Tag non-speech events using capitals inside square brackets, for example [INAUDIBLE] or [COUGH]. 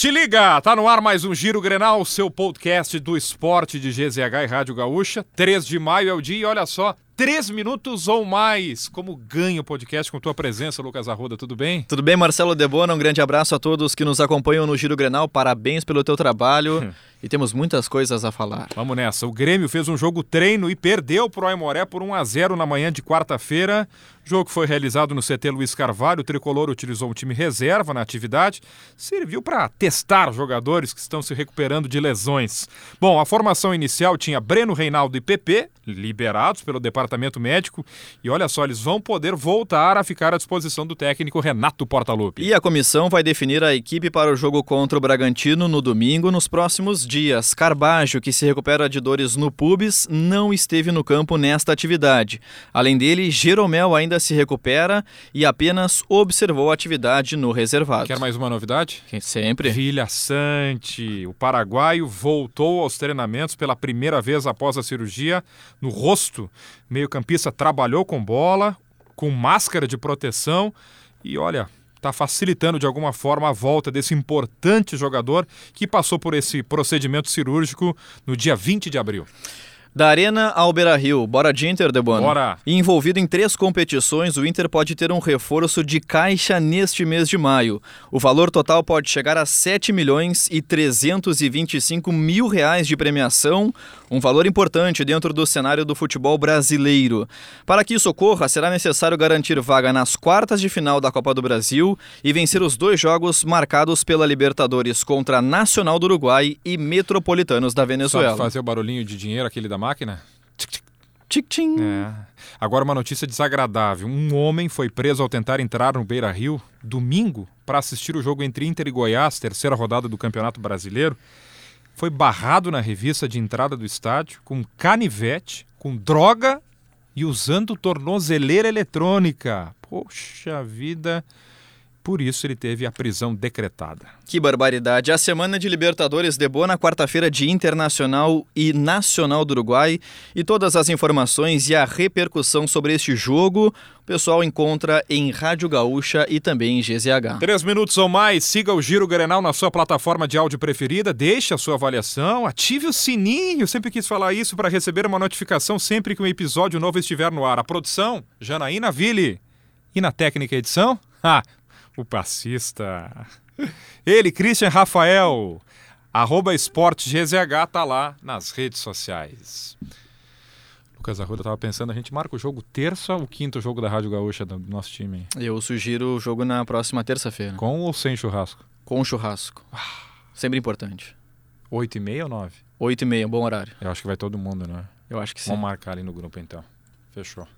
Te liga! Tá no ar mais um Giro Grenal, seu podcast do esporte de GZH e Rádio Gaúcha. 3 de maio é o dia e olha só, três minutos ou mais. Como ganha o podcast com tua presença, Lucas Arruda, tudo bem? Tudo bem, Marcelo Debona? Um grande abraço a todos que nos acompanham no Giro Grenal. Parabéns pelo teu trabalho [LAUGHS] e temos muitas coisas a falar. Vamos nessa. O Grêmio fez um jogo treino e perdeu pro Aimoré por 1 a 0 na manhã de quarta-feira. O jogo foi realizado no CT Luiz Carvalho. O tricolor utilizou um time reserva na atividade. Serviu para testar jogadores que estão se recuperando de lesões. Bom, a formação inicial tinha Breno Reinaldo e PP, liberados pelo departamento médico. E olha só, eles vão poder voltar a ficar à disposição do técnico Renato Portaluppi. E a comissão vai definir a equipe para o jogo contra o Bragantino no domingo, nos próximos dias. Carbajo, que se recupera de dores no pubis, não esteve no campo nesta atividade. Além dele, Jeromel ainda se recupera e apenas observou a atividade no reservado. Quer mais uma novidade? Sempre. Vilha Sante, o paraguaio voltou aos treinamentos pela primeira vez após a cirurgia no rosto. Meio-campista trabalhou com bola, com máscara de proteção e olha, está facilitando de alguma forma a volta desse importante jogador que passou por esse procedimento cirúrgico no dia 20 de abril. Da Arena ao Beira Rio, bora de Inter, Debona? Bora! Envolvido em três competições, o Inter pode ter um reforço de caixa neste mês de maio. O valor total pode chegar a 7 milhões e 325 mil reais de premiação, um valor importante dentro do cenário do futebol brasileiro. Para que isso ocorra, será necessário garantir vaga nas quartas de final da Copa do Brasil e vencer os dois jogos marcados pela Libertadores contra Nacional do Uruguai e Metropolitanos da Venezuela. Sabe fazer o barulhinho de dinheiro aquele da máquina? Tic-tim. É. Agora uma notícia desagradável. Um homem foi preso ao tentar entrar no Beira Rio domingo para assistir o jogo entre Inter e Goiás, terceira rodada do Campeonato Brasileiro. Foi barrado na revista de entrada do estádio com canivete, com droga e usando tornozeleira eletrônica. Poxa vida! Por isso ele teve a prisão decretada. Que barbaridade. A semana de Libertadores debou na quarta-feira de Internacional e Nacional do Uruguai. E todas as informações e a repercussão sobre este jogo o pessoal encontra em Rádio Gaúcha e também em GZH. Três minutos ou mais, siga o Giro Grenal na sua plataforma de áudio preferida, deixe a sua avaliação, ative o sininho, sempre quis falar isso para receber uma notificação sempre que um episódio novo estiver no ar. A produção, Janaína Ville. E na técnica edição? Ah, o passista. Ele, Christian Rafael, arroba esporte GZH, tá lá nas redes sociais. Lucas Arruda tava pensando, a gente marca o jogo terça ou quinto jogo da Rádio Gaúcha do nosso time? Eu sugiro o jogo na próxima terça-feira. Com ou sem churrasco? Com churrasco. Sempre importante. Oito e meia ou nove? Oito e meia, bom horário. Eu acho que vai todo mundo, né? Eu acho que sim. Vamos marcar ali no grupo então. Fechou.